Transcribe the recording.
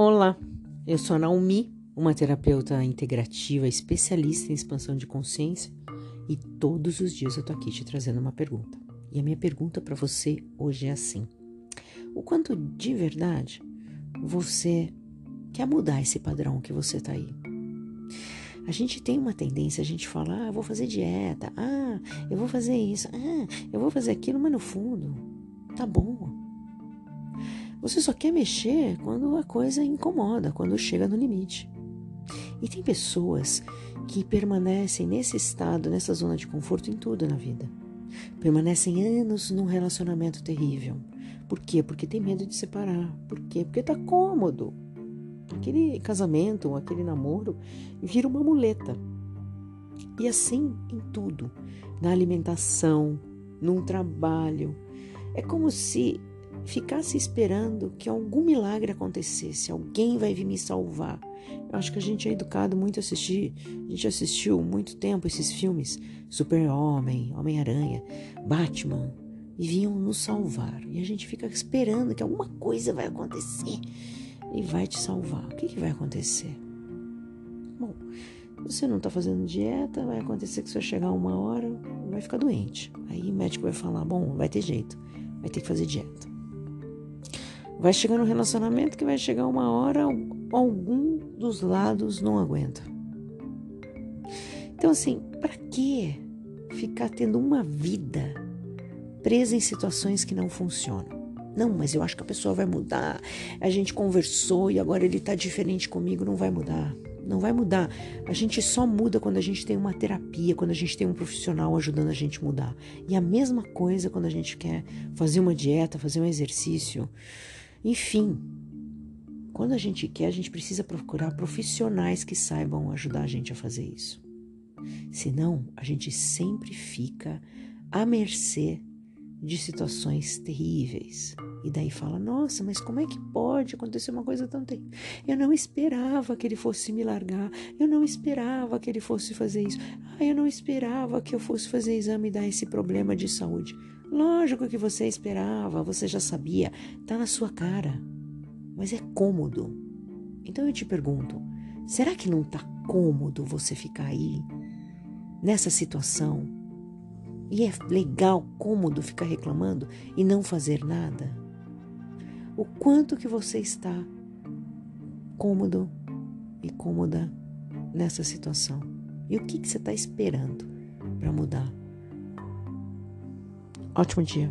Olá, eu sou a Naomi, uma terapeuta integrativa especialista em expansão de consciência e todos os dias eu tô aqui te trazendo uma pergunta. E a minha pergunta para você hoje é assim: o quanto de verdade você quer mudar esse padrão que você tá aí? A gente tem uma tendência, a gente fala, ah, eu vou fazer dieta, ah, eu vou fazer isso, ah, eu vou fazer aquilo, mas no fundo, tá bom. Você só quer mexer quando a coisa incomoda, quando chega no limite. E tem pessoas que permanecem nesse estado, nessa zona de conforto em tudo na vida. Permanecem anos num relacionamento terrível. Por quê? Porque tem medo de separar. Por quê? Porque tá cômodo aquele casamento, aquele namoro, vira uma muleta. E assim em tudo, na alimentação, num trabalho. É como se ficasse esperando que algum milagre acontecesse, alguém vai vir me salvar. Eu acho que a gente é educado muito a assistir, a gente assistiu muito tempo esses filmes, Super-Homem, Homem-Aranha, Batman, e vinham nos salvar. E a gente fica esperando que alguma coisa vai acontecer e vai te salvar. O que, que vai acontecer? Bom, você não está fazendo dieta, vai acontecer que você vai chegar uma hora, vai ficar doente. Aí o médico vai falar: bom, vai ter jeito, vai ter que fazer dieta. Vai chegar no relacionamento que vai chegar uma hora, algum dos lados não aguenta. Então, assim, para que ficar tendo uma vida presa em situações que não funcionam? Não, mas eu acho que a pessoa vai mudar. A gente conversou e agora ele tá diferente comigo. Não vai mudar. Não vai mudar. A gente só muda quando a gente tem uma terapia, quando a gente tem um profissional ajudando a gente mudar. E a mesma coisa quando a gente quer fazer uma dieta, fazer um exercício. Enfim, quando a gente quer, a gente precisa procurar profissionais que saibam ajudar a gente a fazer isso. Senão, a gente sempre fica à mercê de situações terríveis. E daí fala: Nossa, mas como é que pode acontecer uma coisa tão terrível? Eu não esperava que ele fosse me largar. Eu não esperava que ele fosse fazer isso. Ah, eu não esperava que eu fosse fazer exame e dar esse problema de saúde. Lógico que você esperava, você já sabia, tá na sua cara. Mas é cômodo. Então eu te pergunto: será que não tá cômodo você ficar aí, nessa situação? E é legal, cômodo ficar reclamando e não fazer nada? O quanto que você está cômodo e cômoda nessa situação? E o que, que você está esperando para mudar? Ótimo dia.